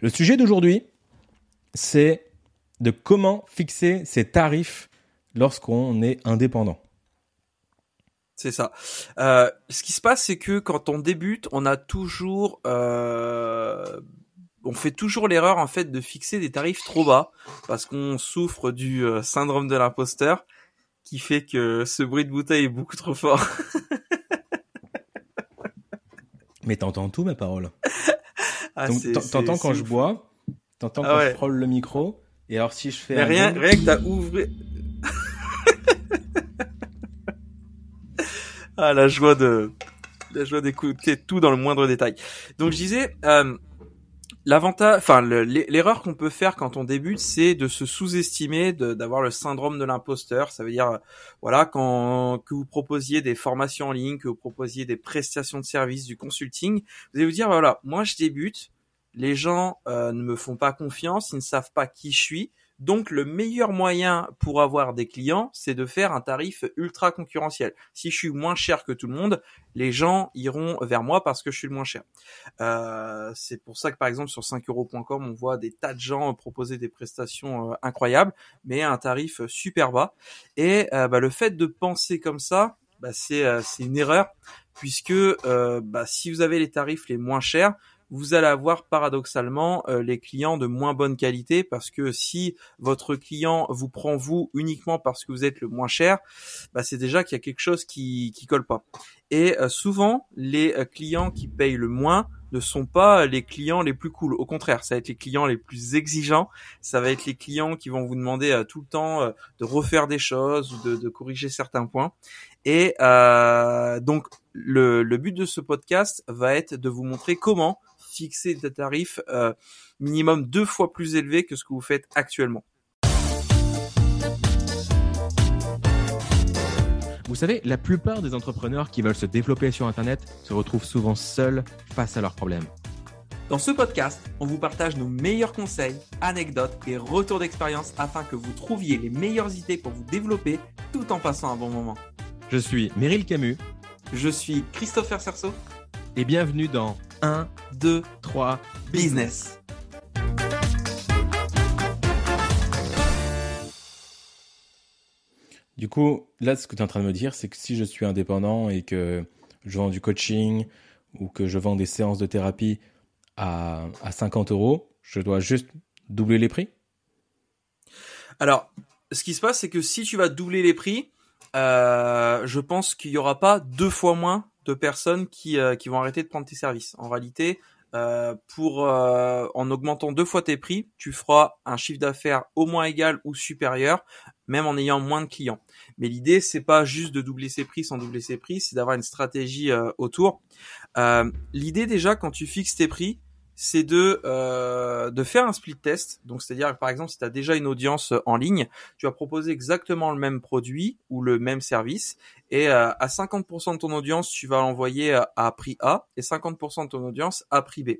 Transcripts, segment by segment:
Le sujet d'aujourd'hui, c'est de comment fixer ses tarifs lorsqu'on est indépendant. C'est ça. Euh, ce qui se passe, c'est que quand on débute, on a toujours, euh, on fait toujours l'erreur en fait de fixer des tarifs trop bas parce qu'on souffre du euh, syndrome de l'imposteur qui fait que ce bruit de bouteille est beaucoup trop fort. Mais t'entends tout mes paroles. Ah, t'entends quand je bois, t'entends ah quand je frôle le micro, et alors si je fais Mais rien, rien que t'as ouvert. ah la joie de la joie d'écouter tout dans le moindre détail. Donc je disais, euh, L'avantage, enfin l'erreur qu'on peut faire quand on débute, c'est de se sous-estimer, d'avoir le syndrome de l'imposteur. Ça veut dire, voilà, quand que vous proposiez des formations en ligne, que vous proposiez des prestations de services, du consulting, vous allez vous dire, voilà, moi je débute, les gens euh, ne me font pas confiance, ils ne savent pas qui je suis, donc le meilleur moyen pour avoir des clients, c'est de faire un tarif ultra concurrentiel. Si je suis moins cher que tout le monde, les gens iront vers moi parce que je suis le moins cher. Euh, c'est pour ça que par exemple sur 5euros.com, on voit des tas de gens proposer des prestations euh, incroyables, mais à un tarif super bas. Et euh, bah, le fait de penser comme ça, bah, c'est une erreur puisque bah, si vous avez les tarifs les moins chers, vous allez avoir paradoxalement euh, les clients de moins bonne qualité parce que si votre client vous prend vous uniquement parce que vous êtes le moins cher, bah c'est déjà qu'il y a quelque chose qui qui colle pas. Et euh, souvent les euh, clients qui payent le moins ne sont pas les clients les plus cool. Au contraire, ça va être les clients les plus exigeants. Ça va être les clients qui vont vous demander tout le temps de refaire des choses ou de, de corriger certains points. Et donc le, le but de ce podcast va être de vous montrer comment fixer des tarifs euh, minimum deux fois plus élevés que ce que vous faites actuellement. Vous savez, la plupart des entrepreneurs qui veulent se développer sur Internet se retrouvent souvent seuls face à leurs problèmes. Dans ce podcast, on vous partage nos meilleurs conseils, anecdotes et retours d'expérience afin que vous trouviez les meilleures idées pour vous développer tout en passant un bon moment. Je suis Meryl Camus. Je suis Christopher Cerceau. Et bienvenue dans 1, 2, 3, business. Du coup, là, ce que tu es en train de me dire, c'est que si je suis indépendant et que je vends du coaching ou que je vends des séances de thérapie à, 50 euros, je dois juste doubler les prix? Alors, ce qui se passe, c'est que si tu vas doubler les prix, euh, je pense qu'il n'y aura pas deux fois moins de personnes qui, euh, qui vont arrêter de prendre tes services. En réalité, euh, pour euh, en augmentant deux fois tes prix, tu feras un chiffre d'affaires au moins égal ou supérieur, même en ayant moins de clients. Mais l'idée, c'est pas juste de doubler ses prix sans doubler ses prix, c'est d'avoir une stratégie autour. l'idée déjà, quand tu fixes tes prix, c'est de de faire un split test. Donc c'est-à-dire par exemple si tu as déjà une audience en ligne, tu vas proposer exactement le même produit ou le même service et euh, à 50% de ton audience, tu vas l'envoyer à prix A et 50% de ton audience à prix B.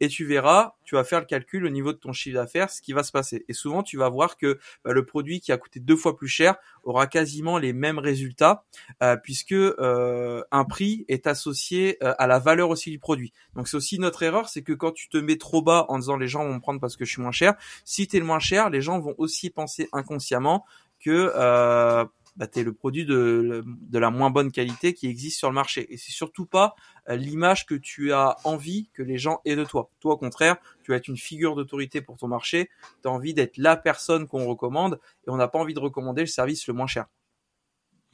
Et tu verras, tu vas faire le calcul au niveau de ton chiffre d'affaires, ce qui va se passer. Et souvent, tu vas voir que bah, le produit qui a coûté deux fois plus cher aura quasiment les mêmes résultats euh, puisque euh, un prix est associé à la valeur aussi du produit. Donc c'est aussi notre erreur, c'est que quand tu te mets trop bas en disant les gens vont me prendre parce que je suis moins cher, si tu es le moins cher, les gens vont aussi penser inconsciemment que bah, tu es le produit de, la moins bonne qualité qui existe sur le marché. Et c'est surtout pas euh, l'image que tu as envie que les gens aient de toi. Toi, au contraire, tu vas être une figure d'autorité pour ton marché. Tu as envie d'être la personne qu'on recommande et on n'a pas envie de recommander le service le moins cher.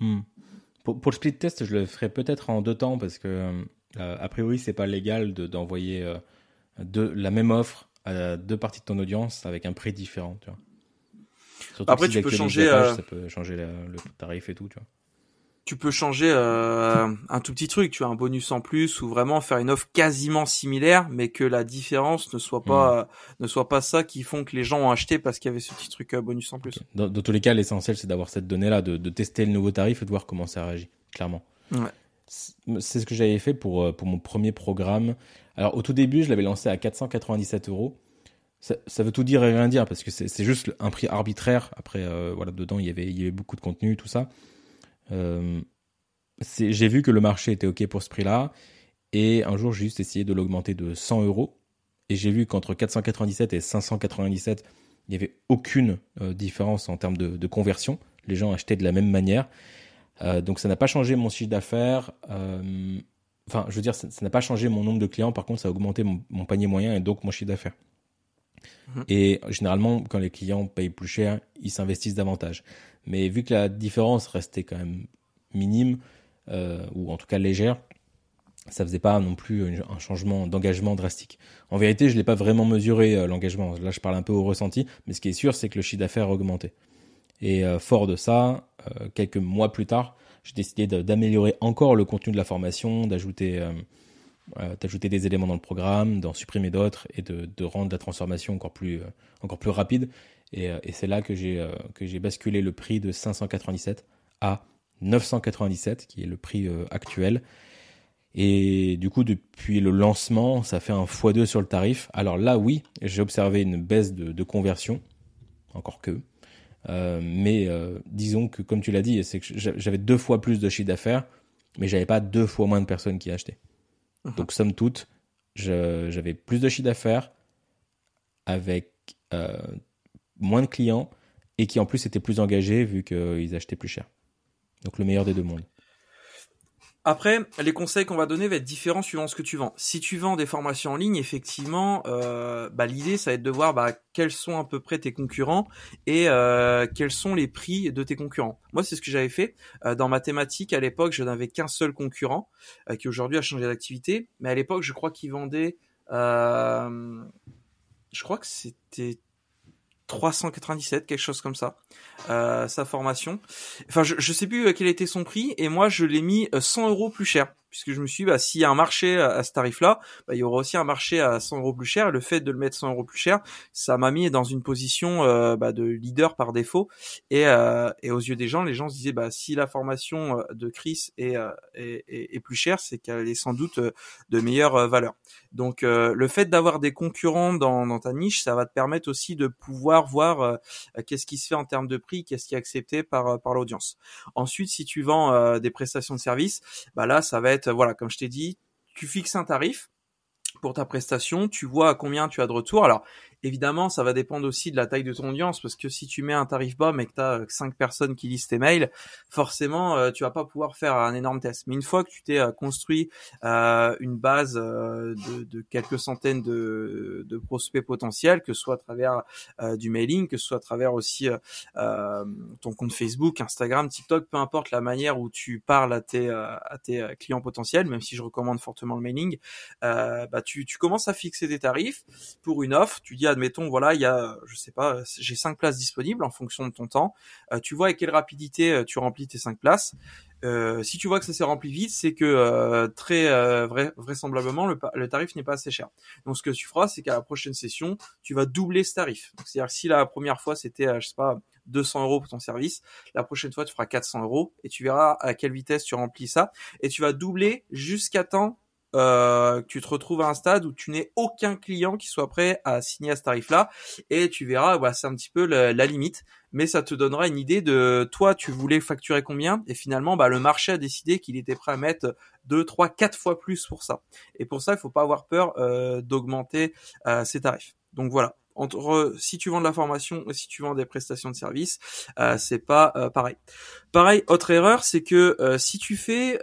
Hmm. Pour, le split test, je le ferai peut-être en deux temps parce que, euh, a priori, c'est pas légal d'envoyer euh, la même offre à deux parties de ton audience avec un prix différent. Après, tu peux changer. Euh, ça peut changer le tarif et tout, tu vois. Tu peux changer euh, un tout petit truc, tu as un bonus en plus ou vraiment faire une offre quasiment similaire, mais que la différence ne soit pas hmm. ne soit pas ça qui font que les gens ont acheté parce qu'il y avait ce petit truc euh, bonus en plus. Dans, tous les cas, l'essentiel c'est d'avoir cette donnée là, de, tester le nouveau tarif et de voir comment ça réagit, clairement. C'est ce que j'avais fait pour pour mon premier programme. Alors au tout début, je l'avais lancé à 497 euros ça, veut tout dire et rien dire parce que c'est juste un prix arbitraire. Après, euh, voilà, dedans il y avait, beaucoup de contenu, tout ça. Euh, j'ai vu que le marché était ok pour ce prix-là et un jour j'ai juste essayé de l'augmenter de 100 euros et j'ai vu qu'entre 497 et 597, il n'y avait aucune différence en termes de, conversion. Les gens achetaient de la même manière. donc ça n'a pas changé mon chiffre d'affaires. enfin, je veux dire, ça n'a pas changé mon nombre de clients. Par contre, ça a augmenté mon panier moyen et donc mon chiffre d'affaires. Mhm. Et généralement, quand les clients payent plus cher, ils s'investissent davantage. Mais vu que la différence restait quand même minime, euh, ou en tout cas légère, ça faisait pas non plus un changement d'engagement drastique. En vérité, je l'ai pas vraiment mesuré euh, l'engagement. Là, je parle un peu au ressenti, mais ce qui est sûr, c'est que le chiffre d'affaires a augmenté. Et euh, fort de ça, quelques mois plus tard, j'ai décidé d'améliorer encore le contenu de la formation, d'ajouter d'ajouter des éléments dans le programme, d'en supprimer d'autres et de, rendre la transformation encore plus, euh, encore plus rapide. Et, euh, c'est là que j'ai basculé le prix de 597 à 997, qui est le prix actuel. Et du coup, depuis le lancement, ça fait un x2 sur le tarif. Alors là, oui, j'ai observé une baisse de, conversion, encore que. Euh, mais euh, disons que, comme tu l'as dit, c'est que j'avais deux fois plus de chiffre d'affaires, mais j'avais pas deux fois moins de personnes qui achetaient. Donc, somme toute, j'avais plus de chiffre d'affaires avec euh, moins de clients et qui en plus étaient plus engagés vu qu'ils achetaient plus cher. Donc, le meilleur des deux mondes. Après, les conseils qu'on va donner vont être différents suivant ce que tu vends. Si tu vends des formations en ligne, effectivement, euh, bah, l'idée, ça va être de voir bah, quels sont à peu près tes concurrents et euh, quels sont les prix de tes concurrents. Moi, c'est ce que j'avais fait. Euh, dans mathématiques, à l'époque, je n'avais qu'un seul concurrent qui aujourd'hui a changé d'activité. Mais à l'époque, je crois qu'il vendait... je crois que c'était 397, quelque chose comme ça, euh, sa formation. Enfin, je, je sais plus quel était son prix, et moi je l'ai mis 100 euh, euros plus cher puisque je me suis dit, bah, s'il y a un marché à, ce tarif-là, bah, il y aura aussi un marché à 100 euros plus cher. Le fait de le mettre 100 euros plus cher, ça m'a mis dans une position euh, bah, de leader par défaut. Et, euh, et, aux yeux des gens, les gens se disaient, bah, si la formation euh, de Chris est, plus chère, c'est qu'elle est sans doute de meilleure valeur. Donc, le fait d'avoir des concurrents dans, dans, ta niche, ça va te permettre aussi de pouvoir voir qu'est-ce qui se fait en termes de prix, qu'est-ce qui est accepté par, par l'audience. Ensuite, si tu vends des prestations de services, bah là, ça va être voilà, comme je t'ai dit, tu fixes un tarif pour ta prestation, tu vois combien tu as de retour. Alors, Évidemment, ça va dépendre aussi de la taille de ton audience, parce que si tu mets un tarif bas mais que tu as 5 personnes qui lisent tes mails, forcément, euh, tu vas pas pouvoir faire un énorme test. Mais une fois que tu t'es euh, construit euh, une base de, quelques centaines de, prospects potentiels, que ce soit à travers du mailing, que ce soit à travers aussi ton compte Facebook, Instagram, TikTok, peu importe la manière où tu parles à tes, à tes clients potentiels, même si je recommande fortement le mailing, bah tu, tu commences à fixer des tarifs pour une offre, tu dis admettons, voilà, il y a, je sais pas, j'ai cinq places disponibles en fonction de ton temps. Euh, tu vois avec quelle rapidité euh, tu remplis tes cinq places. Euh, si tu vois que ça s'est rempli vite, c'est que très vraisemblablement le, tarif n'est pas assez cher. Donc ce que tu feras, c'est qu'à la prochaine session, tu vas doubler ce tarif. C'est-à-dire si la première fois c'était, je sais pas, 200 euros pour ton service, la prochaine fois tu feras 400 euros et tu verras à quelle vitesse tu remplis ça et tu vas doubler jusqu'à temps euh, tu te retrouves à un stade où tu n'es aucun client qui soit prêt à signer à ce tarif-là, et tu verras, bah, c'est un petit peu la, limite, mais ça te donnera une idée de toi, tu voulais facturer combien, et finalement, bah, le marché a décidé qu'il était prêt à mettre 2, 3, 4 fois plus pour ça. Et pour ça, il faut pas avoir peur euh, d'augmenter euh, ces tarifs. Donc voilà. Entre si tu vends de la formation et si tu vends des prestations de services, euh, c'est pas euh, pareil. Pareil, autre erreur, c'est que si tu fais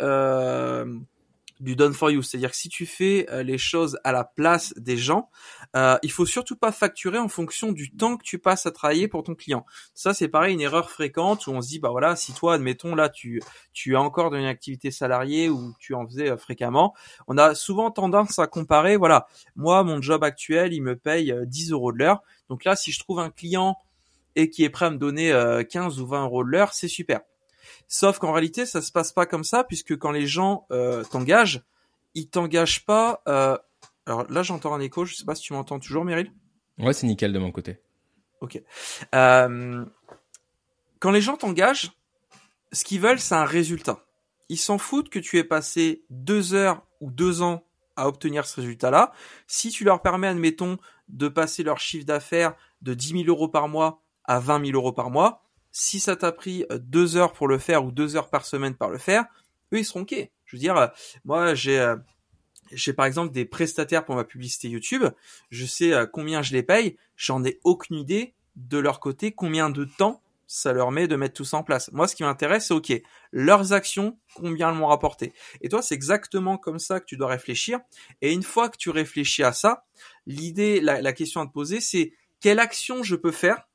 du done for you, c'est-à-dire que si tu fais euh, les choses à la place des gens, euh, il faut surtout pas facturer en fonction du temps que tu passes à travailler pour ton client. Ça c'est pareil une erreur fréquente où on se dit bah voilà si toi admettons là tu tu as encore une activité salariée ou tu en faisais euh, fréquemment, on a souvent tendance à comparer voilà moi mon job actuel il me paye 10 euros de l'heure. Donc là si je trouve un client et qui est prêt à me donner 15 ou 20 euros de l'heure c'est super Sauf qu'en réalité, ça se passe pas comme ça, puisque quand les gens euh, t'engagent, ils t'engagent pas. Euh... Alors là, j'entends un écho. Je sais pas si tu m'entends toujours, Meryl. Ouais, c'est nickel de mon côté. Ok. Euh... Quand les gens t'engagent, ce qu'ils veulent, c'est un résultat. Ils s'en foutent que tu aies passé deux heures ou deux ans à obtenir ce résultat-là. Si tu leur permets, admettons, de passer leur chiffre d'affaires de 10 000 euros par mois à 20 000 euros par mois, si ça t'a pris euh, deux heures pour le faire ou deux heures par semaine par le faire, eux ils seront ok. Je veux dire, euh, moi j'ai euh, j'ai par exemple des prestataires pour ma publicité YouTube, je sais combien je les paye, j'en ai aucune idée de leur côté combien de temps ça leur met de mettre tout ça en place. Moi, ce qui m'intéresse, c'est OK, leurs actions, combien elles m'ont rapporté. Et toi, c'est exactement comme ça que tu dois réfléchir. Et une fois que tu réfléchis à ça, l'idée, la, question à te poser, c'est quelle action je peux faire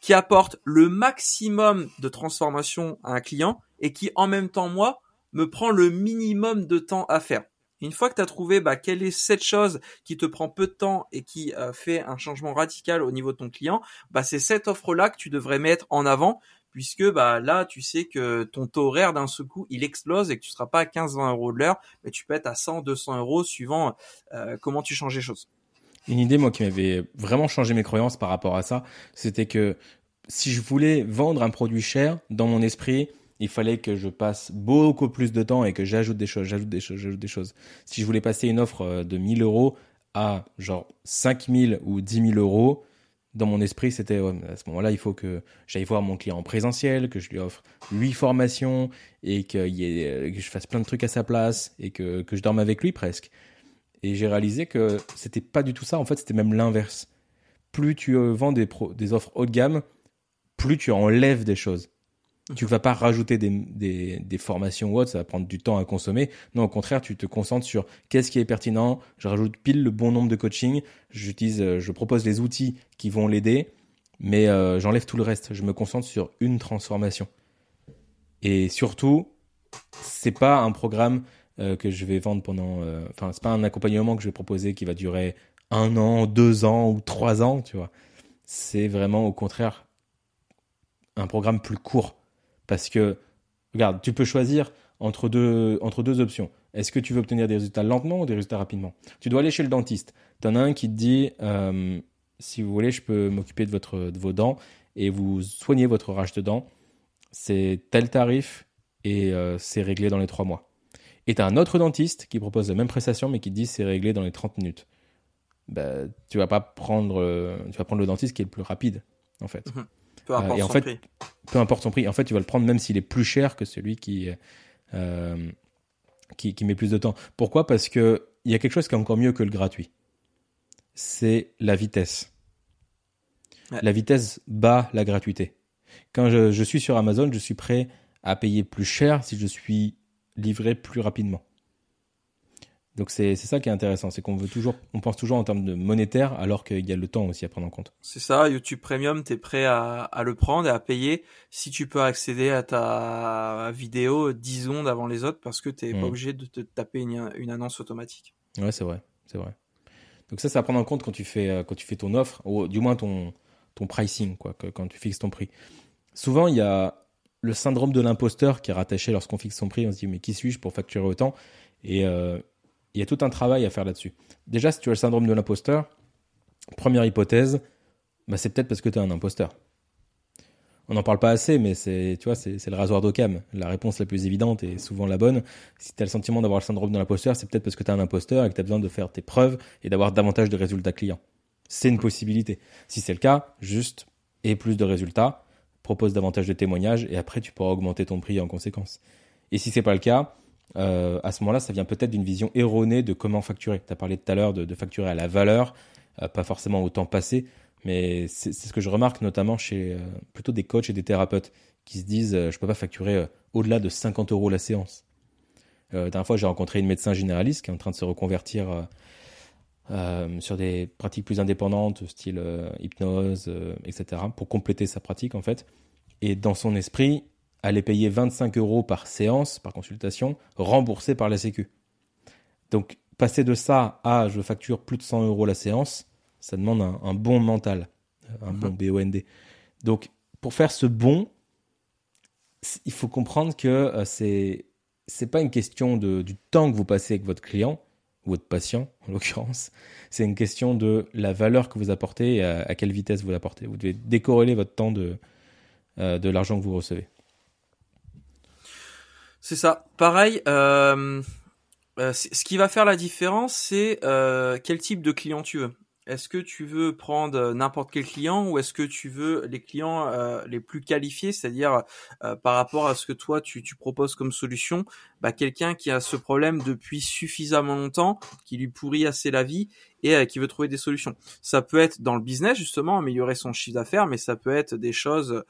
qui apporte le maximum de transformation à un client et qui, en même temps, moi, me prend le minimum de temps à faire. Une fois que tu as trouvé bah, quelle est cette chose qui te prend peu de temps et qui euh, fait un changement radical au niveau de ton client, bah, c'est cette offre-là que tu devrais mettre en avant puisque bah là tu sais que ton taux horaire d'un seul il explose et que tu seras pas à 15-20 euros de l'heure, mais tu peux être à 100-200 euros suivant euh, comment tu changes les choses. Une idée moi qui m'avait vraiment changé mes croyances par rapport à ça, c'était que si je voulais vendre un produit cher, dans mon esprit, il fallait que je passe beaucoup plus de temps et que j'ajoute des choses, j'ajoute des choses. Si je voulais passer une offre euh, de 1000 euros à genre 5000 ou 10 000 euros, dans mon esprit, c'était à ce moment-là, il faut que j'aille voir mon client en présentiel, que je lui offre huit formations et que, ait, que je fasse plein de trucs à sa place et que, que je dorme avec lui presque. Et j'ai réalisé que c'était pas du tout ça. En fait, c'était même l'inverse. Plus tu euh, vends des, offres haut de gamme, plus tu enlèves des choses. Tu vas pas rajouter des, formations ou autre, ça va prendre du temps à consommer. Non, au contraire, tu te concentres sur qu'est-ce qui est pertinent. Je rajoute pile le bon nombre de coaching. J'utilise, euh, je propose les outils qui vont l'aider, mais euh, j'enlève tout le reste. Je me concentre sur une transformation. Et surtout, c'est pas un programme euh, que je vais vendre pendant. Euh, enfin, c'est pas un accompagnement que je vais proposer qui va durer un an, deux ans ou trois ans, tu vois. C'est vraiment au contraire un programme plus court parce que, regarde, tu peux choisir entre deux, entre deux options. Est-ce que tu veux obtenir des résultats lentement ou des résultats rapidement? Tu dois aller chez le dentiste. Tu en as un qui te dit, euh, si vous voulez, je peux m'occuper de, de vos dents et vous soigner votre rage de dents. C'est tel tarif et c'est réglé dans les trois mois. Et tu as un autre dentiste qui propose la même prestation mais qui dit c'est réglé dans les 30 minutes. Bah, tu vas pas prendre, euh, tu vas prendre le dentiste qui est le plus rapide, en fait. Mhm. Peu importe euh, son prix. Peu importe son prix. En fait, tu vas le prendre même s'il est plus cher que celui qui, euh, qui, met plus de temps. Pourquoi? Parce qu'il y a quelque chose qui est encore mieux que le gratuit. C'est la vitesse. La vitesse bat la gratuité. Quand je suis sur Amazon, je suis prêt à payer plus cher si je suis livré plus rapidement. Donc c'est ça qui est intéressant, c'est qu'on veut toujours, on pense toujours en termes de monétaire, alors qu'il y a le temps aussi à prendre en compte. C'est ça, YouTube Premium, tu es prêt à, à, le prendre et à payer si tu peux accéder à ta vidéo 10 secondes avant les autres, parce que tu n'es pas mm. obligé de te taper une, une annonce automatique. Ouais, c'est vrai, c'est vrai. Donc ça, c'est à prendre en compte quand tu fais, euh, quand tu fais ton offre, ou du moins ton, ton pricing, quoi, quand tu fixes ton prix. Souvent, il y a le syndrome de l'imposteur qui est rattaché lorsqu'on fixe son prix. On se dit, mais qui suis-je pour facturer autant? Et euh, il y a tout un travail à faire là-dessus. Déjà, si tu as le syndrome de l'imposteur, première hypothèse, bah, c'est peut-être parce que tu es un imposteur. On n'en parle pas assez, mais c'est, tu vois, c'est, le rasoir d'Occam. La réponse la plus évidente et souvent la bonne. Si tu as le sentiment d'avoir le syndrome de l'imposteur, c'est peut-être parce que tu es un imposteur et que tu as besoin de faire tes preuves et d'avoir davantage de résultats clients. C'est une possibilité. Si c'est le cas, juste et plus de résultats, propose davantage de témoignages et après tu pourras augmenter ton prix en conséquence. Et si c'est pas le cas, euh, à ce moment-là, ça vient peut-être d'une vision erronée de comment facturer. Tu as parlé tout à l'heure de, facturer à la valeur, euh, pas forcément au temps passé, mais c'est ce que je remarque notamment chez euh, plutôt des coachs et des thérapeutes qui se disent je peux pas facturer au-delà de 50 euros la séance. la dernière fois, j'ai rencontré une médecin généraliste qui est en train de se reconvertir sur des pratiques plus indépendantes, style hypnose, etc., pour compléter sa pratique en fait. Et dans son esprit, allait payer 25 euros par séance, par consultation, remboursé par la Sécu. Donc, passer de ça à je facture plus de 100 euros la séance, ça demande un, bon mental, un bon. BOND. Donc, pour faire ce bon, il faut comprendre que euh, c'est c'est pas une question de, du temps que vous passez avec votre client, votre patient en l'occurrence, c'est une question de la valeur que vous apportez et à, quelle vitesse vous l'apportez. Vous devez décorréler votre temps de, euh, l'argent que vous recevez. C'est ça. Pareil, euh, euh ce qui va faire la différence, c'est quel type de client tu veux. Est-ce que tu veux prendre n'importe quel client ou est-ce que tu veux les clients les plus qualifiés, c'est-à-dire par rapport à ce que toi tu, proposes comme solution, bah, quelqu'un qui a ce problème depuis suffisamment longtemps, qui lui pourrit assez la vie et qui veut trouver des solutions. Ça peut être dans le business justement, améliorer son chiffre d'affaires, mais ça peut être des choses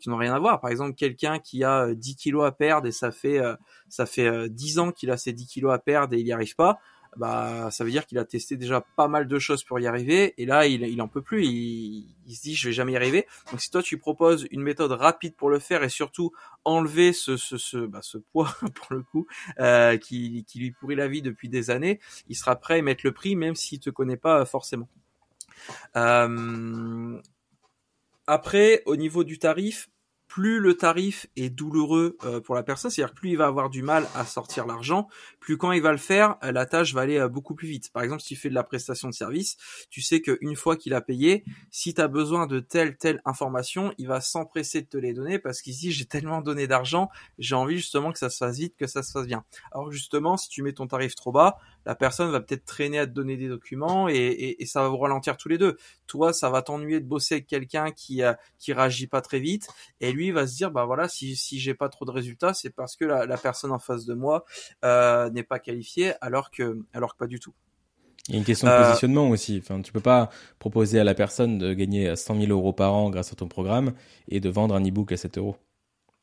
qui n'ont rien à voir. Par exemple, quelqu'un qui a 10 kilos à perdre et ça fait ça fait 10 ans qu'il a ces 10 kilos à perdre et il n'y arrive pas bah ça veut dire qu'il a testé déjà pas mal de choses pour y arriver et là il, il en peut plus il, se dit je vais jamais y arriver. Donc si toi tu proposes une méthode rapide pour le faire et surtout enlever ce ce ce, bah, ce poids pour le coup euh, qui, qui lui pourrit la vie depuis des années il sera prêt à mettre le prix même s'il te connaît pas forcément. Euh, après au niveau du tarif plus le tarif est douloureux euh, pour la personne, c'est-à-dire plus il va avoir du mal à sortir l'argent, plus quand il va le faire, euh, la tâche va aller euh, beaucoup plus vite. Par exemple, si tu fais de la prestation de service, tu sais qu'une fois qu'il a payé, si tu as besoin de telle telle information, il va s'empresser de te les donner parce qu'il dit j'ai tellement donné d'argent, j'ai envie justement que ça se fasse vite, que ça se fasse bien. Alors justement, si tu mets ton tarif trop bas, la personne va peut-être traîner à te donner des documents et, ça va vous ralentir tous les deux. Toi, ça va t'ennuyer de bosser avec quelqu'un qui qui réagit pas très vite et lui va se dire bah voilà si si j'ai pas trop de résultats c'est parce que la, personne en face de moi euh, n'est pas qualifiée alors que alors que pas du tout. Il y a une question de euh, positionnement aussi. Enfin, tu peux pas proposer à la personne de gagner 100 000 euros par an grâce à ton programme et de vendre un e-book à 7 euros.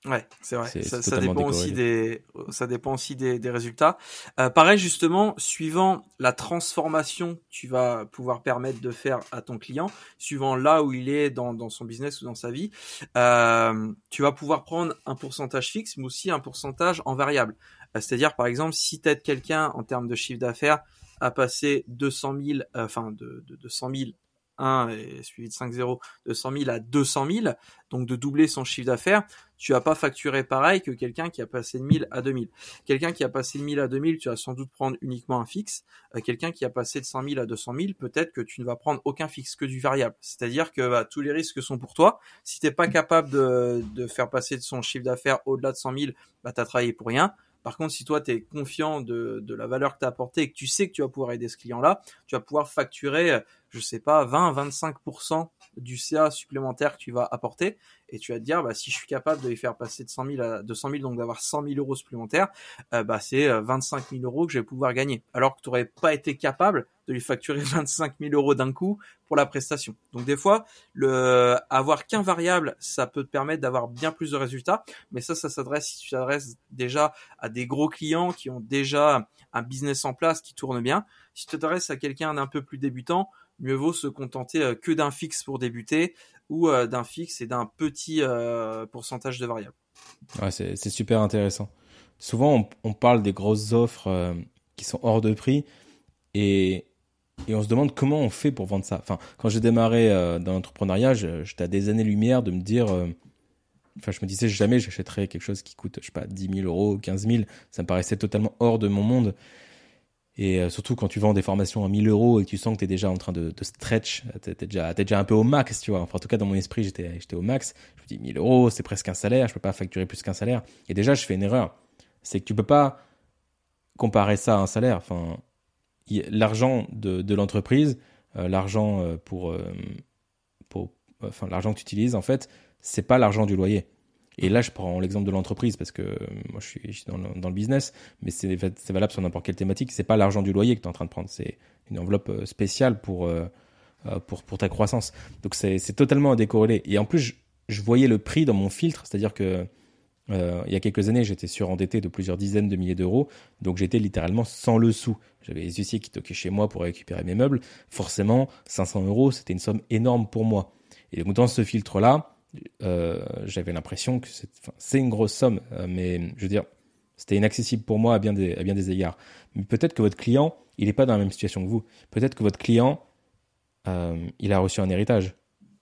Ouais, c'est vrai. Ça, ça, dépend aussi des, ça dépend aussi des, des résultats. Euh, pareil, justement, suivant la transformation que tu vas pouvoir permettre de faire à ton client, suivant là où il est dans, dans son business ou dans sa vie, euh, tu vas pouvoir prendre un pourcentage fixe, mais aussi un pourcentage en variable. Euh, c'est-à-dire, par exemple, si tu quelqu'un en termes de chiffre d'affaires à passer 200 000, euh, enfin de, de, de 100 000 1 et suivi de 5-0 de 100 000 à 200 000, donc de doubler son chiffre d'affaires, tu vas pas facturer pareil que quelqu'un qui a passé de 1000 à 2000. Quelqu'un qui a passé de 1000 à 2000, tu vas sans doute prendre uniquement un fixe. Euh, quelqu'un qui a passé de 100 000 à 200 000, peut-être que tu ne vas prendre aucun fixe que du variable. C'est-à-dire que bah, tous les risques sont pour toi. Si t'es pas capable de, de faire passer de son chiffre d'affaires au-delà de 100 000, bah, tu as travaillé pour rien. Par contre, si toi, tu es confiant de, la valeur que tu as apportée et que tu sais que tu vas pouvoir aider ce client-là, tu vas pouvoir facturer, je sais pas, 20-25% du CA supplémentaire que tu vas apporter. Et tu vas te dire, bah, si je suis capable de les faire passer de 100 000 à 200 000, donc d'avoir 100 000 euros supplémentaires, euh, bah, c'est 25 euh, 000 euros que je vais pouvoir gagner. Alors que tu n'aurais pas été capable de lui facturer 25 000 euros d'un coup pour la prestation. Donc des fois, le avoir qu'un variable, ça peut te permettre d'avoir bien plus de résultats. Mais ça, ça s'adresse si tu t'adresses déjà à des gros clients qui ont déjà un business en place qui tourne bien. Si tu t'adresses à quelqu'un d'un peu plus débutant, mieux vaut se contenter euh, que d'un fixe pour débuter ou euh, d'un fixe et d'un petit euh, pourcentage de variables. Ouais, c'est super intéressant. Souvent, on, parle des grosses offres qui sont hors de prix et, et, on se demande comment on fait pour vendre ça. Enfin, quand j'ai démarré dans l'entrepreneuriat, j'étais à des années-lumière de me dire. Enfin, je me disais jamais j'achèterais quelque chose qui coûte, je sais pas, 10 000 euros, 15 000. Ça me paraissait totalement hors de mon monde. Et euh, surtout quand tu vends des formations à 1000 euros et que tu sens que tu es déjà en train de, stretch, tu es, es déjà un peu au max, tu vois. Enfin, en tout cas, dans mon esprit, j'étais au max. Je me dis 1000 euros, c'est presque un salaire, je peux pas facturer plus qu'un salaire. Et déjà, je fais une erreur. C'est que tu peux pas comparer ça à un salaire. Enfin, l'argent de, de l'entreprise, euh, l'argent euh, pour, pour, enfin, que tu utilises, en fait, c'est pas l'argent du loyer. Et là, je prends l'exemple de l'entreprise parce que euh, moi, je suis, dans, le, business, mais c'est valable sur n'importe quelle thématique. C'est pas l'argent du loyer que tu es en train de prendre, c'est une enveloppe euh, spéciale pour, euh, pour, pour ta croissance. Donc, c'est totalement décorrélé. Et en plus, je, je, voyais le prix dans mon filtre, c'est-à-dire que il y a quelques années, j'étais surendetté de plusieurs dizaines de milliers d'euros, donc j'étais littéralement sans le sou. J'avais les huissiers qui toquaient chez moi pour récupérer mes meubles. Forcément, 500 euros, c'était une somme énorme pour moi. Et donc, dans ce filtre-là, euh, j'avais l'impression que c'est une grosse somme, euh, mais je veux dire, c'était inaccessible pour moi à bien des, à bien des égards. Mais peut-être que votre client, il n'est pas dans la même situation que vous. Peut-être que votre client, euh, il a reçu un héritage.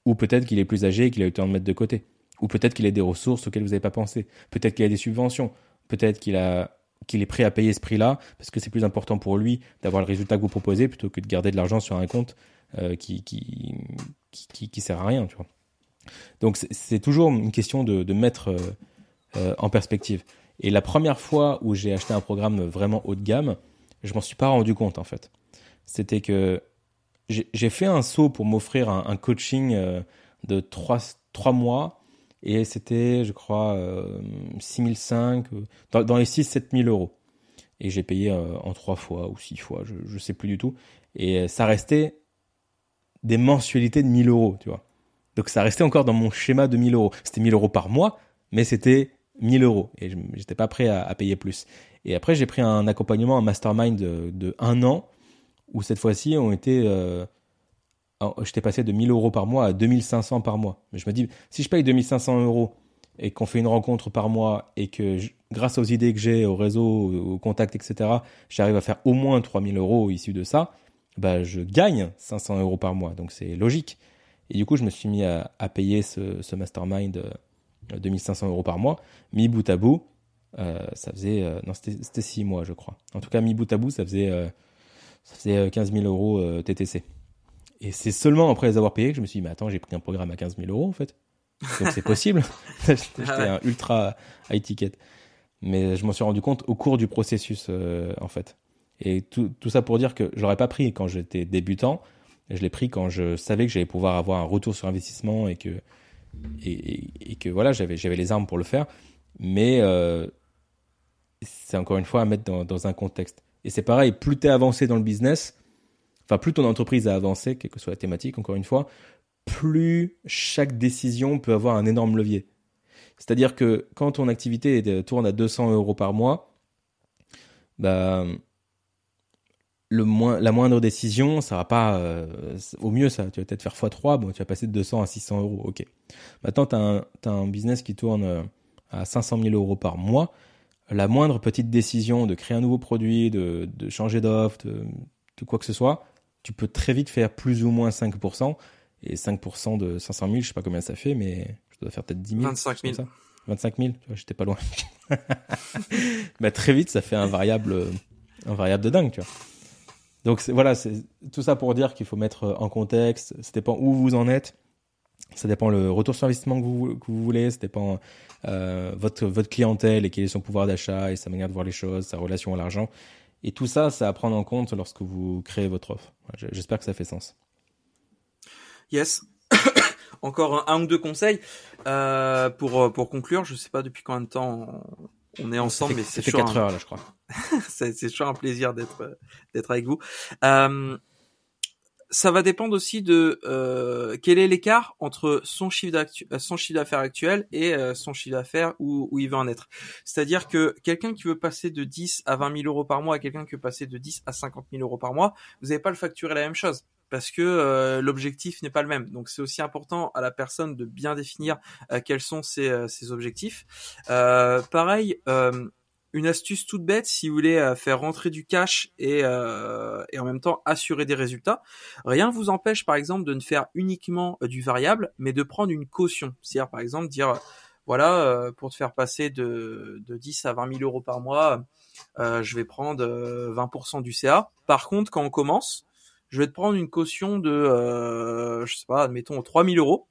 Ou peut-être qu'il est plus âgé et qu'il a eu le temps de mettre de côté. Ou peut-être qu'il a des ressources auxquelles vous n'avez pas pensé. Peut-être qu'il a des subventions. Peut-être qu'il a qu'il est prêt à payer ce prix-là parce que c'est plus important pour lui d'avoir le résultat que vous proposez plutôt que de garder de l'argent sur un compte qui, qui, qui, qui, sert à rien, tu vois. Donc c'est toujours une question de, mettre euh, euh, en perspective. Et la première fois où j'ai acheté un programme vraiment haut de gamme, je m'en suis pas rendu compte en fait. C'était que j'ai fait un saut pour m'offrir un, coaching de 3, 3 mois et c'était, je crois, euh, 6005, dans, dans les 6-7 euros. Et j'ai payé en 3 fois ou 6 fois, je ne sais plus du tout. Et ça restait des mensualités de 1000 euros, tu vois. Donc ça restait encore dans mon schéma de 1000 euros. C'était 1000 euros par mois, mais c'était 1000 euros. Et j'étais pas prêt à, payer plus. Et après, j'ai pris un accompagnement, un mastermind de, un an, où cette fois-ci, on était, euh, j'étais passé de 1000 euros par mois à 2500 par mois. Mais je me dis, si je paye 2500 euros et qu'on fait une rencontre par mois et que grâce aux idées que j'ai, au réseau, aux contacts, etc., j'arrive à faire au moins 3000 euros issus de ça, bah, je gagne 500 euros par mois. Donc c'est logique. Et du coup, je me suis mis à, payer ce, mastermind euh, 2500 euros par mois. Mi bout à bout, euh, ça faisait. Euh, non, c'était 6 mois, je crois. En tout cas, mi bout à bout, ça faisait, ça faisait 15 000 euros TTC. Et c'est seulement après les avoir payés que je me suis dit, mais attends, j'ai pris un programme à 15 000 euros en fait. Donc c'est possible. J'étais un ultra high ticket. Mais je m'en suis rendu compte au cours du processus en fait. Et tout, tout ça pour dire que je l'aurais pas pris quand j'étais débutant. Je l'ai pris quand je savais que j'allais pouvoir avoir un retour sur investissement et que, et, que voilà, j'avais, j'avais les armes pour le faire. Mais euh, c'est encore une fois à mettre dans, dans un contexte. Et c'est pareil, plus tu es avancé dans le business, enfin plus ton entreprise a avancé, quelle que soit la thématique, encore une fois, plus chaque décision peut avoir un énorme levier. C'est-à-dire que quand ton activité tourne à 200 euros par mois, bah, le moins, la moindre décision, ça va pas, euh, au mieux, ça, tu vas peut-être faire x3, bon, tu vas passer de 200 à 600 euros, ok. Maintenant, tu as, un business qui tourne euh, à 500 000 euros par mois. La moindre petite décision de créer un nouveau produit, de, de changer d'offre, de, de, quoi que ce soit, tu peux très vite faire plus ou moins 5%. Et 5% de 500 000, je sais pas combien ça fait, mais je dois faire peut-être 10 000. 25 000. 25 000, tu vois, j'étais pas loin. mais très vite, ça fait un variable, un variable de dingue, tu vois. Donc voilà, c'est tout ça pour dire qu'il faut mettre en contexte. Ça dépend où vous en êtes. Ça dépend le retour sur investissement que vous, que vous voulez. Ça dépend euh, votre, votre clientèle et quel est son pouvoir d'achat et sa manière de voir les choses, sa relation à l'argent. Et tout ça, c'est à prendre en compte lorsque vous créez votre offre. J'espère que ça fait sens. Yes. Encore un, ou deux conseils euh, pour pour conclure. Je sais pas depuis combien de temps est ensemble, mais c'est fait 4 heures là, je crois. c'est toujours un plaisir d'être d'être avec vous. Euh, ça va dépendre aussi de euh, quel est l'écart entre son chiffre son chiffre d'affaires actuel et euh, son chiffre d'affaires où, où il veut en être. C'est-à-dire que quelqu'un qui veut passer de 10 à 20 000 euros par mois et quelqu'un qui veut passer de 10 à 50 000 euros par mois, vous n'allez pas le facturer la même chose parce que euh, l'objectif n'est pas le même. Donc c'est aussi important à la personne de bien définir euh, quels sont ses, euh, objectifs. pareil, une astuce toute bête si vous voulez faire rentrer du cash et, et en même temps assurer des résultats. Rien ne vous empêche par exemple de ne faire uniquement du variable, mais de prendre une caution. C'est-à-dire par exemple dire voilà, pour te faire passer de, de 10 à 20 000 euros par mois, je vais prendre 20% du CA. Par contre, quand on commence, je vais te prendre une caution de, euh, je sais pas, admettons 3000 euros.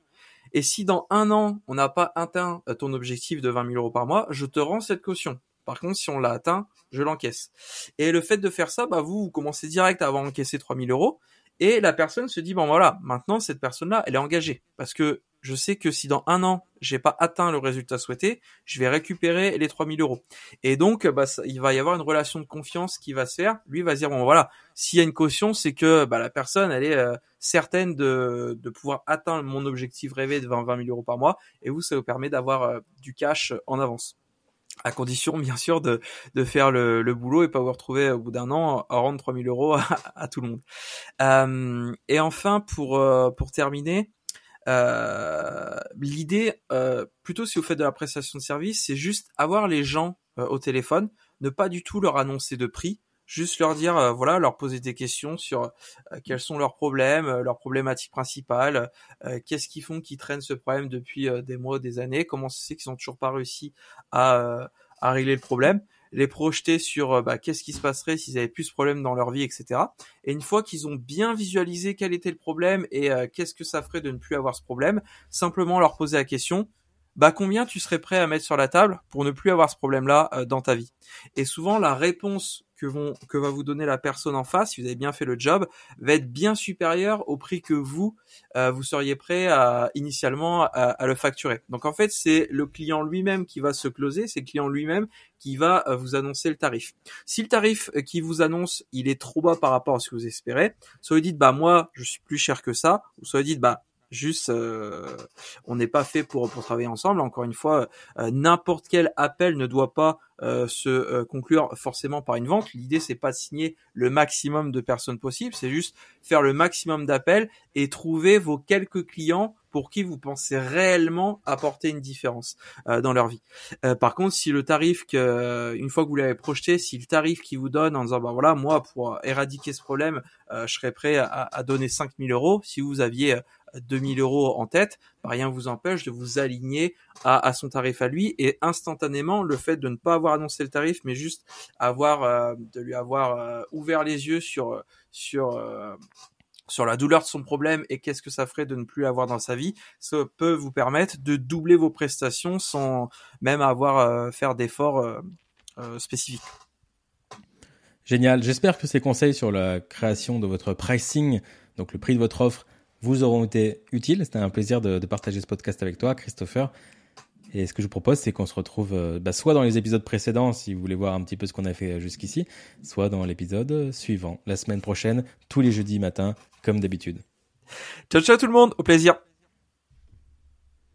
Et si dans un an, on n'a pas atteint ton objectif de 20 000 euros par mois, je te rends cette caution. Par contre, si on l'a atteint, je l'encaisse. Et le fait de faire ça, bah vous, vous commencez direct à avoir encaissé 3000 euros. Et la personne se dit, bon voilà, maintenant cette personne-là, elle est engagée. Parce que je sais que si dans un an, j'ai pas atteint le résultat souhaité, je vais récupérer les 3000 euros. Et donc, bah, il va y avoir une relation de confiance qui va se faire. Lui va se dire, bon voilà, s'il y a une caution, c'est que bah, la personne, elle est euh, certaine de, pouvoir atteindre mon objectif rêvé de 20, 20 000 euros par mois. Et vous, ça vous permet d'avoir euh, du cash en avance à condition bien sûr de, faire le, boulot et pas vous retrouver au bout d'un an à rendre 3000 euros à, tout le monde. Euh, et enfin, pour, euh, terminer, l'idée, euh, plutôt si vous faites de la prestation de service, c'est juste avoir les gens euh, au téléphone, ne pas du tout leur annoncer de prix, juste leur dire, voilà, leur poser des questions sur quels sont leurs problèmes, leurs problématiques principales, qu'est-ce qu'ils font qui traînent ce problème depuis des mois, des années, comment c'est qu'ils ont toujours pas réussi à, à régler le problème les projeter sur euh, bah, qu'est-ce qui se passerait s'ils avaient plus ce problème dans leur vie, etc. Et une fois qu'ils ont bien visualisé quel était le problème et euh, qu'est-ce que ça ferait de ne plus avoir ce problème, simplement leur poser la question, bah combien tu serais prêt à mettre sur la table pour ne plus avoir ce problème-là euh, dans ta vie? Et souvent la réponse que vont que va vous donner la personne en face, si vous avez bien fait le job, va être bien supérieur au prix que vous euh, vous seriez prêt à initialement à, le facturer. Donc en fait, c'est le client lui-même qui va se closer, c'est le client lui-même qui va euh, vous annoncer le tarif. Si le tarif euh, qui vous annonce, il est trop bas par rapport à ce que vous espérez, soit vous dites bah moi je suis plus cher que ça, ou soit vous dites bah Juste, euh, on n'est pas fait pour pour travailler ensemble. Encore une fois, euh, n'importe quel appel ne doit pas euh, se conclure forcément par une vente. L'idée c'est pas de signer le maximum de personnes possible, c'est juste faire le maximum d'appels et trouver vos quelques clients pour qui vous pensez réellement apporter une différence dans leur vie. par contre, si le tarif que une fois que vous l'avez projeté, si le tarif qui vous donne en disant bah voilà moi pour éradiquer ce problème, je serais prêt à, à donner 5000 euros. Si vous aviez 2000 euros en tête, bah, rien vous empêche de vous aligner à, son tarif à lui et instantanément le fait de ne pas avoir annoncé le tarif mais juste avoir euh, de lui avoir euh, ouvert les yeux sur sur euh, sur la douleur de son problème et qu'est-ce que ça ferait de ne plus avoir dans sa vie, ça peut vous permettre de doubler vos prestations sans même avoir faire d'efforts spécifiques. Génial. J'espère que ces conseils sur la création de votre pricing, donc le prix de votre offre, vous auront été utiles. C'était un plaisir de, partager ce podcast avec toi, Christopher. Et ce que je vous propose, c'est qu'on se retrouve euh, bah, soit dans les épisodes précédents, si vous voulez voir un petit peu ce qu'on a fait euh, jusqu'ici, soit dans l'épisode suivant, la semaine prochaine, tous les jeudis matin, comme d'habitude. Ciao, ciao tout le monde, au plaisir.